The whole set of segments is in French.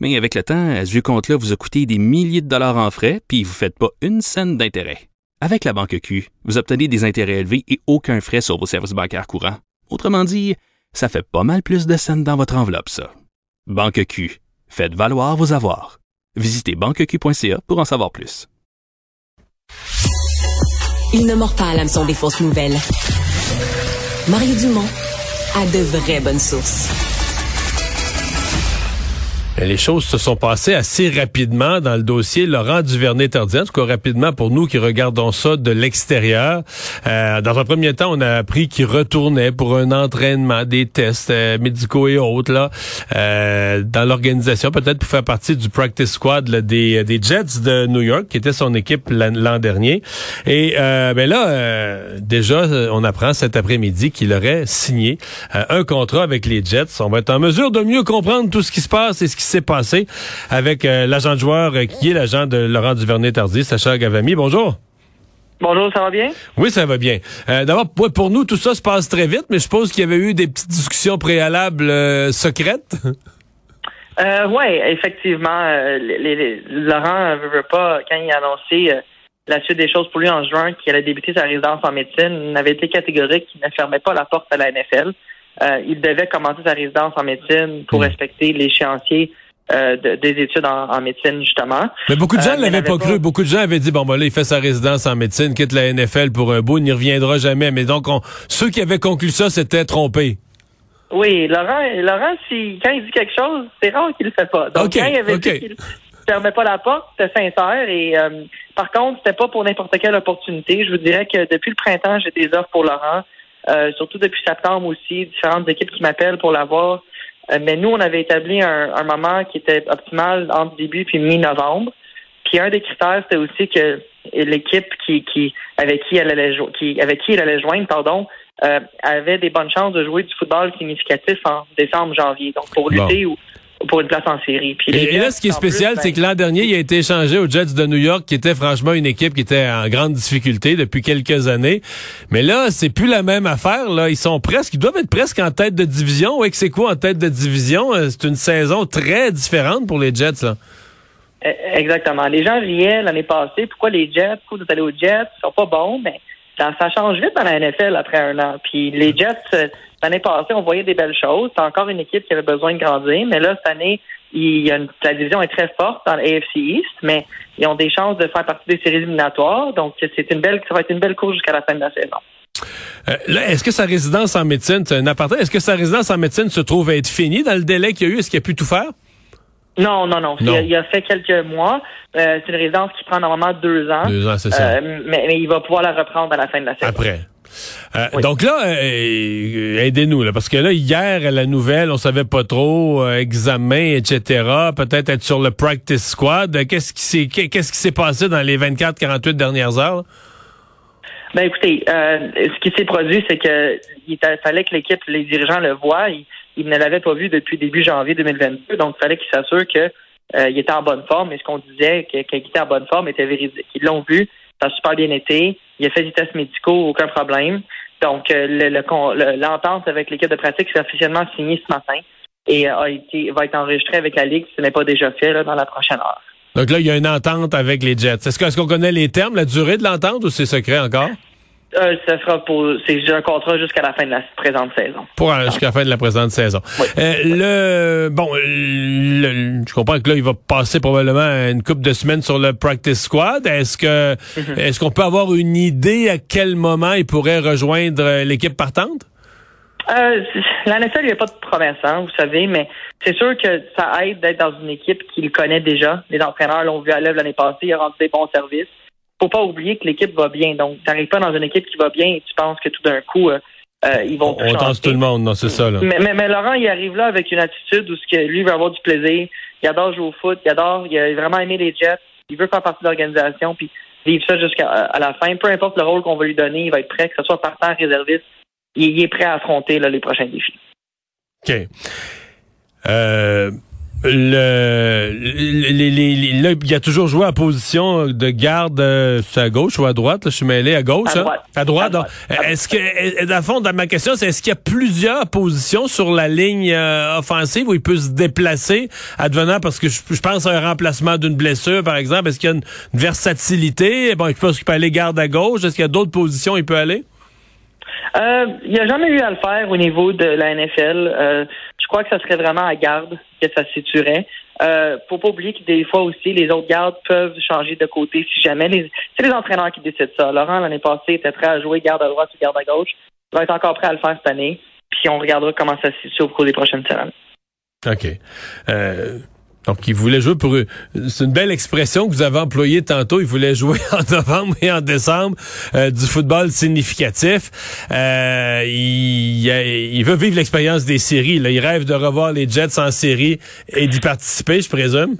Mais avec le temps, ce vieux compte-là vous a coûté des milliers de dollars en frais, puis vous ne faites pas une scène d'intérêt. Avec la Banque Q, vous obtenez des intérêts élevés et aucun frais sur vos services bancaires courants. Autrement dit, ça fait pas mal plus de scènes dans votre enveloppe, ça. Banque Q. Faites valoir vos avoirs. Visitez banqueq.ca pour en savoir plus. Il ne mord pas à l'hameçon des fausses nouvelles. Mario Dumont a de vraies bonnes sources. Les choses se sont passées assez rapidement dans le dossier Laurent Duvernay-Tardif. En tout cas, rapidement pour nous qui regardons ça de l'extérieur. Euh, dans un premier temps, on a appris qu'il retournait pour un entraînement, des tests euh, médicaux et autres là, euh, dans l'organisation, peut-être pour faire partie du practice squad là, des, des Jets de New York, qui était son équipe l'an dernier. Et euh, ben là, euh, déjà, on apprend cet après-midi qu'il aurait signé euh, un contrat avec les Jets. On va être en mesure de mieux comprendre tout ce qui se passe et ce qui s'est passé avec euh, l'agent de joueur euh, qui est l'agent de Laurent Duvernay-Tardy, Sacha Gavami. Bonjour. Bonjour, ça va bien? Oui, ça va bien. Euh, D'abord, pour, nous, tout ça se passe très vite, mais je suppose qu'il y avait eu des petites discussions préalables euh, secrètes. Euh, oui, effectivement. les, les- Laurent ne veut pas, quand il a annoncé la suite des choses pour lui en juin, qu'il allait débuter sa résidence en médecine, il avait été catégorique qu'il ne fermait pas la porte à la NFL. Euh, il devait commencer sa résidence en médecine pour Mm. respecter l'échéancier euh, de- des études en, en médecine, justement. Mais beaucoup de gens Euh, ne mais l'avaient pas cru. Beaucoup de gens avaient dit, bon, ben là, il fait sa résidence en médecine, quitte la NFL pour un bout, il n'y reviendra jamais. Mais donc, on- ceux qui avaient conclu ça s'étaient trompés. Oui, Laurent, Laurent si, quand il dit quelque chose, c'est rare qu'il le fait pas. Donc, quand il avait dit qu'il fermait pas la porte, c'était sincère. Et euh, par contre, c'était pas pour n'importe quelle opportunité. Je vous dirais que depuis le printemps, j'ai des offres pour Laurent. Euh, surtout depuis septembre aussi, différentes équipes qui m'appellent pour l'avoir. Euh, mais nous, on avait établi un, un moment qui était optimal entre début puis mi-novembre. Puis un des critères, c'était aussi que l'équipe qui, qui avec qui elle allait qui avec qui elle allait joindre, pardon, euh, avait des bonnes chances de jouer du football significatif en décembre, janvier. Donc pour lutter ou pour une place en série. Puis Et, et là, ce qui est spécial, ben, c'est que l'an dernier, il a été échangé aux Jets de New York, qui était franchement une équipe qui était en grande difficulté depuis quelques années. Mais là, c'est plus la même affaire. Là, ils sont presque, ils doivent être presque en tête de division. Ouais, que c'est quoi en tête de division? Euh, C'est une saison très différente pour les Jets. Là. Eh, Exactement. Les gens riaient l'année passée. Pourquoi les Jets? Pourquoi vous allez aux Jets? Ils sont pas bons. Mais ça, change vite dans la NFL après un an. Puis les Jets, euh, l'année passée, on voyait des belles choses. C'est encore une équipe qui avait besoin de grandir. Mais là, cette année, la division est très forte dans l'AFC East, mais ils ont des chances de faire partie des séries éliminatoires. Donc, c'est une belle, ça va être une belle course jusqu'à la fin de la saison. Euh, est-ce que sa résidence en médecine, est-ce que sa résidence en médecine se trouve à être finie dans le délai qu'il y a eu? Est-ce qu'il a pu tout faire? Non, non, non. Non. Il, a, il a fait quelques mois. Euh, c'est une résidence qui prend normalement deux ans. Deux ans, c'est ça. Euh, mais, mais il va pouvoir la reprendre à la fin de la saison. Après. Euh, Oui. Donc là, euh, aidez-nous, là, parce que là, hier, à la nouvelle, on savait pas trop, euh, examen, etc., peut-être être sur le practice squad. Euh, Qu'est-ce qui s'est qu'est-ce qui s'est passé dans les 24-48 dernières heures? là? Ben écoutez, euh, ce qui s'est produit, c'est que il fallait que l'équipe, les dirigeants le voient. Ils, ils ne l'avaient pas vu depuis début janvier 2022, donc il fallait qu'ils s'assurent que euh, il était en bonne forme. Et ce qu'on disait qu'il était en bonne forme était véridique. Ils l'ont vu, ça a super bien été. Il a fait des tests médicaux, aucun problème. Donc euh, le- le l'entente avec l'équipe de pratique s'est officiellement signée ce matin et euh, a été va être enregistrée avec la ligue si ce n'est pas déjà fait dans la prochaine heure. Donc là, il y a une entente avec les Jets. Est-ce qu'on connaît les termes, la durée de l'entente ou c'est secret encore? Euh, ça sera pour c'est un contrat jusqu'à la fin de la présente saison. Pour euh, jusqu'à la fin de la présente saison. Oui. Euh, le bon, le- je comprends que là, il va passer probablement une couple de semaines sur le practice squad. Est-ce que Mhm. est-ce qu'on peut avoir une idée à quel moment il pourrait rejoindre euh, l'équipe partante? Euh, la NFL, il n'y a pas de promesse, hein, vous savez, mais c'est sûr que ça aide d'être dans une équipe qu'il connaît déjà. Les entraîneurs l'ont vu à l'œuvre l'année passée, il a rendu des bons services. Faut pas oublier que l'équipe va bien. Donc, tu n'arrives pas dans une équipe qui va bien et tu penses que tout d'un coup, euh, euh, ils vont tout On tense tout le monde, non, c'est ça. Là. Mais, mais, mais Laurent, il arrive là avec une attitude où ce que lui veut avoir du plaisir. Il adore jouer au foot, il adore, il a vraiment aimé les Jets, il veut faire partie de l'organisation. Puis vivre ça jusqu'à la fin. Peu importe le rôle qu'on va lui donner, il va être prêt, que ce soit partant, réserviste, il, est prêt à affronter les prochains défis. OK. Euh, le, il a toujours joué en position de garde euh, à gauche ou à droite. je suis mêlé à gauche. À hein? droite. À droite. Est-ce que, dans fond, dans ma question, c'est est-ce qu'il y a plusieurs positions sur la ligne euh, offensive où il peut se déplacer, advenant parce que je, pense à un remplacement d'une blessure, par exemple. Est-ce qu'il y a une, versatilité? Bon, je pense qu'il peut aller garde à gauche. Est-ce qu'il y a d'autres positions où il peut aller? Euh, il n'a jamais eu à le faire au niveau de la NFL. Euh, je crois que ça serait vraiment à garde que ça se situerait. Euh, faut pas oublier que des fois aussi, les autres gardes peuvent changer de côté si jamais. C'est les entraîneurs qui décident ça. Laurent, l'année passée, était prêt à jouer garde à droite ou garde à gauche. Il va être encore prêt à le faire cette année. Puis on regardera comment ça se situe au cours des prochaines semaines. OK. Euh, donc, il voulait jouer pour... C'est une belle expression que vous avez employée tantôt. Il voulait jouer en novembre et en décembre euh, du football significatif. Euh, il, il, veut vivre l'expérience des séries. Là. Il rêve de revoir les Jets en série et d'y participer, je présume?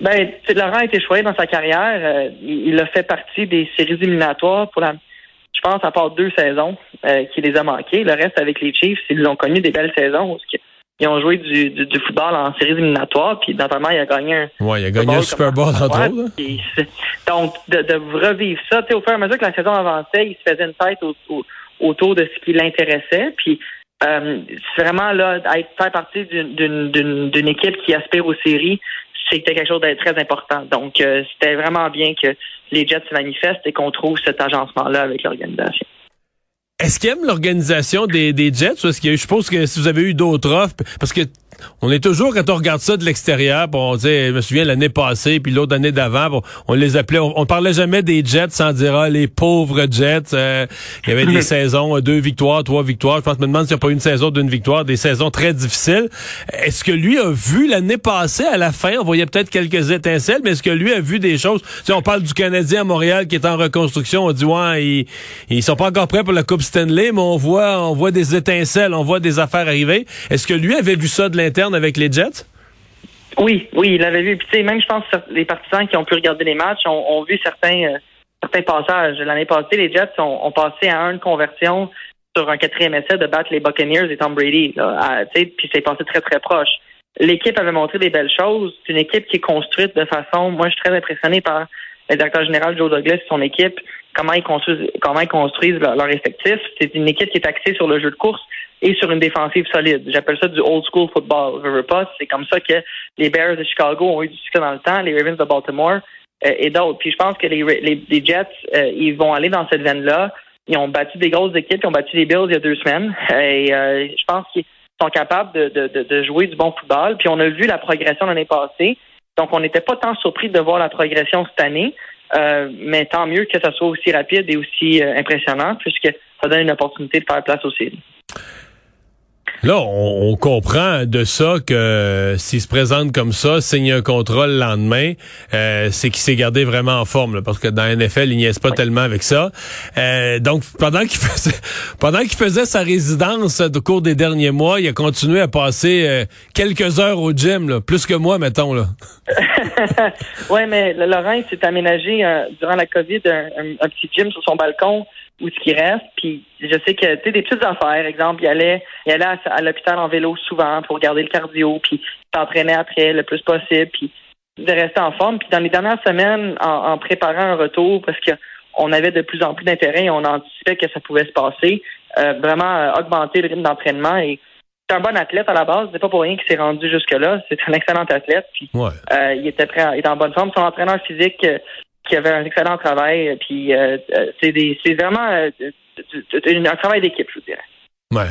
Ben, Laurent a été choisi dans sa carrière. Euh, il a fait partie des séries éliminatoires pour la... Je pense à part deux saisons euh, qui les a manquées. Le reste avec les Chiefs, ils ont connu des belles saisons ils ont joué du, du, football en séries éliminatoires, puis notamment, il a gagné un. Ouais, il a gagné un Super Bowl, entre autres. Donc, de, de revivre ça, tu sais, au fur et à mesure que la saison avançait, il se faisait une tête autour de ce qui l'intéressait, puis euh, vraiment là, être faire partie d'une équipe qui aspire aux séries, c'était quelque chose de très important. Donc, euh, c'était vraiment bien que les Jets se manifestent et qu'on trouve cet agencement-là avec l'organisation. Est-ce qu'il aime l'organisation des, des Jets ou est-ce eu, je suppose que si vous avez eu d'autres offres, parce que on est toujours, quand on regarde ça de l'extérieur, on dit, je me souviens l'année passée, puis l'autre année d'avant, on les appelait, on, parlait jamais des Jets sans dire, ah, les pauvres Jets. Euh, il y avait des saisons, deux victoires, trois victoires. Je pense, me demande s'il n'y a pas eu une saison d'une victoire, des saisons très difficiles. Est-ce que lui a vu l'année passée, à la fin, on voyait peut-être quelques étincelles, mais est-ce que lui a vu des choses? Si on parle du Canadien à Montréal qui est en reconstruction, on dit, ouais, ils, ils sont pas encore prêts pour la Coupe Stanley, mais on voit, on voit des étincelles, on voit des affaires arriver. Est-ce que lui avait vu ça de interne avec les Jets? Oui, oui, il l'avait vu. Puis, même, je pense les partisans qui ont pu regarder les matchs ont, vu certains, euh, certains passages. L'année passée, les Jets ont, passé à une conversion sur un quatrième essai de battre les Buccaneers et Tom Brady. puis c'est passé très, très proche. L'équipe avait montré des belles choses. C'est une équipe qui est construite de façon... Moi, je suis très impressionné par le directeur général Joe Douglas et son équipe, comment ils construisent, comment ils construisent leur, effectif. C'est une équipe qui est axée sur le jeu de course et sur une défensive solide. J'appelle ça du old school football. C'est comme ça que les Bears de Chicago ont eu du succès dans le temps, les Ravens de Baltimore euh, et d'autres. Puis je pense que les, les, Jets, euh, ils vont aller dans cette veine-là. Ils ont battu des grosses équipes, ils ont battu les Bills il y a deux semaines. Et euh, je pense qu'ils sont capables de, de, de, jouer du bon football. Puis on a vu la progression l'année passée. Donc on n'était pas tant surpris de voir la progression cette année. mais tant mieux que ça soit aussi rapide et aussi impressionnant, puisque ça donne une opportunité de faire place aux séries. Là, on, comprend de ça que euh, s'il se présente comme ça, signe un contrat le lendemain, euh, c'est qu'il s'est gardé vraiment en forme, parce que dans la NFL, il n'y est pas tellement avec ça. Euh, donc, pendant qu'il faisait, pendant qu'il faisait sa résidence au cours des derniers mois, il a continué à passer quelques heures au gym, plus que moi, mettons. Là. oui, mais Laurent s'est aménagé durant la COVID un, petit gym sur son balcon où ce qui reste. Puis je sais que tu sais des petites affaires, exemple, il allait, il allait à, l'hôpital en vélo souvent pour garder le cardio, puis s'entraînait après le plus possible, puis de rester en forme. Puis dans les dernières semaines, en, préparant un retour, parce qu'on avait de plus en plus d'intérêt et on anticipait que ça pouvait se passer, euh, vraiment euh, augmenter le rythme d'entraînement et c'est un bon athlète à la base, c'est pas pour rien qu'il s'est rendu jusque-là. C'est un excellent athlète. Puis, euh, il était prêt, il était en bonne forme. Son entraîneur physique qui avait un excellent travail. Puis euh, euh, c'est vraiment euh, un travail d'équipe, je vous dirais. Ouais.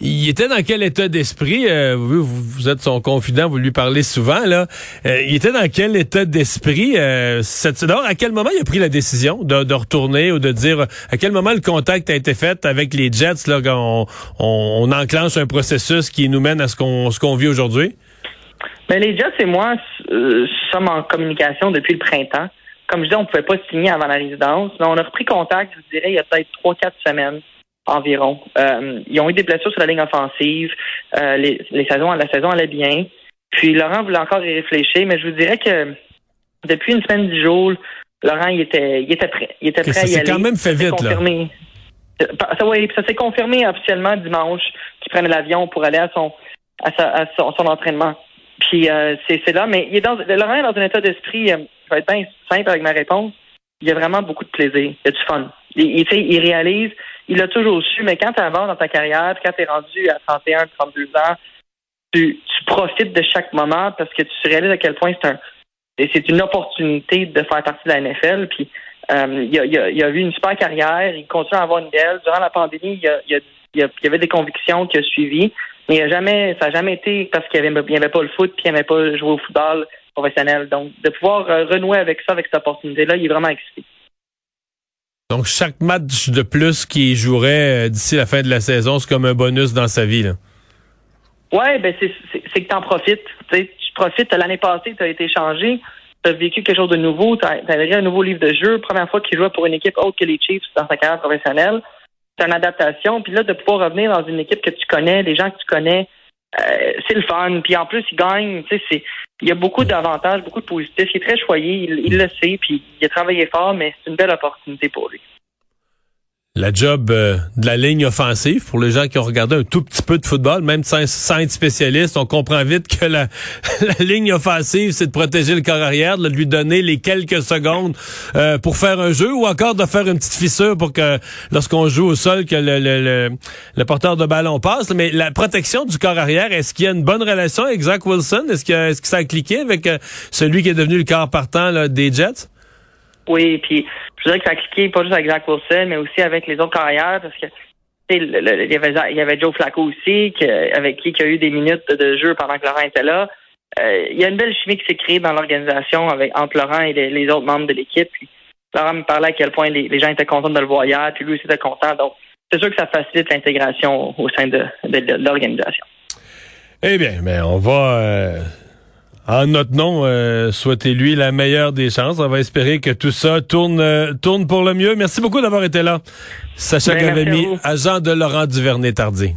Il était dans quel état d'esprit vous, vous, êtes son confident, vous lui parlez souvent là. il était dans quel état d'esprit cette à quel moment il a pris la décision de, retourner ou de dire à quel moment le contact a été fait avec les Jets là quand on, enclenche un processus qui nous mène à ce qu'on ce qu'on vit aujourd'hui? Mais ben, les Jets et moi sommes en communication depuis le printemps comme je dis, on ne pouvait pas signer avant la résidence. Mais on a repris contact, je vous dirais, il y a peut-être trois, quatre semaines environ. Euh, ils ont eu des blessures sur la ligne offensive. Euh, les, saisons, la saison allait bien. Puis Laurent voulait encore y réfléchir, mais je vous dirais que depuis une semaine, dix jours, Laurent, il était, il était prêt. Il était prêt à y aller. C'est quand même fait vite, là. Ça, ça s'est confirmé officiellement dimanche qu'il prenait l'avion pour aller à son à, son, entraînement. Puis euh, c'est là, mais il est dans, Laurent est dans un état d'esprit, je vais être bien simple avec ma réponse. Il y a vraiment beaucoup de plaisir. Il y a du fun. Il, réalise, il a toujours su, mais quand tu avances dans ta carrière, quand tu es rendu à 31, 32 ans, tu, profites de chaque moment parce que tu réalises à quel point c'est un c'est une opportunité de faire partie de la NFL. Puis euh, il, a, eu une super carrière, il continue à avoir une belle. Durant la pandémie, il, y avait des convictions qu'il a suivies, mais il jamais, ça n'a jamais été parce qu'il n'y avait, avait, pas le foot puis il n'aimait pas jouer au football Donc, de pouvoir euh, renouer avec ça, avec cette opportunité-là, il est vraiment excité. Donc, chaque match de plus qu'il jouerait euh, d'ici la fin de la saison, c'est comme un bonus dans sa vie. Là. Ouais, ben c'est que tu en profites. Tu profites. L'année passée, tu as été changé tu as vécu quelque chose de nouveau, tu as, un nouveau livre de jeu, première fois qu'il jouait pour une équipe autre que les Chiefs dans sa carrière professionnelle. C'est une adaptation. Puis là, de pouvoir revenir dans une équipe que tu connais, des gens que tu connais, euh, c'est le fun. Puis en plus, il gagne. Tu sais, il y a beaucoup d'avantages, beaucoup de positifs. Il est très choyé, il, le sait, puis il a travaillé fort, mais c'est une belle opportunité pour lui la job euh, de la ligne offensive pour les gens qui ont regardé un tout petit peu de football, même sans, être spécialiste, on comprend vite que la, ligne offensive, c'est de protéger le corps arrière, de lui donner les quelques secondes euh, pour faire un jeu ou encore de faire une petite fissure pour que lorsqu'on joue au sol, que le, le, porteur de ballon passe. Mais la protection du corps arrière, est-ce qu'il y a une bonne relation avec Zach Wilson? Est-ce que, est-ce que ça a cliqué avec euh, celui qui est devenu le corps partant des Jets? Oui, puis je dirais que ça a cliqué pas juste avec Zach Wilson, mais aussi avec les autres carrières, parce que il y, avait, y Joe Flacco aussi, avec qui il a eu des minutes de jeu pendant que Laurent était là. Euh, il y a une belle chimie qui s'est créée dans l'organisation avec entre Laurent et les, autres membres de l'équipe. Laurent me parlait à quel point les, gens étaient contents de le voir hier, puis lui aussi était content. Donc, c'est sûr que ça facilite l'intégration au sein de, l'organisation. Eh bien, mais on va euh, en notre nom, euh, souhaitez-lui la meilleure des chances. On va espérer que tout ça tourne, euh, tourne pour le mieux. Merci beaucoup d'avoir été là. Sacha ben, agent de Laurent Duvernay-Tardy.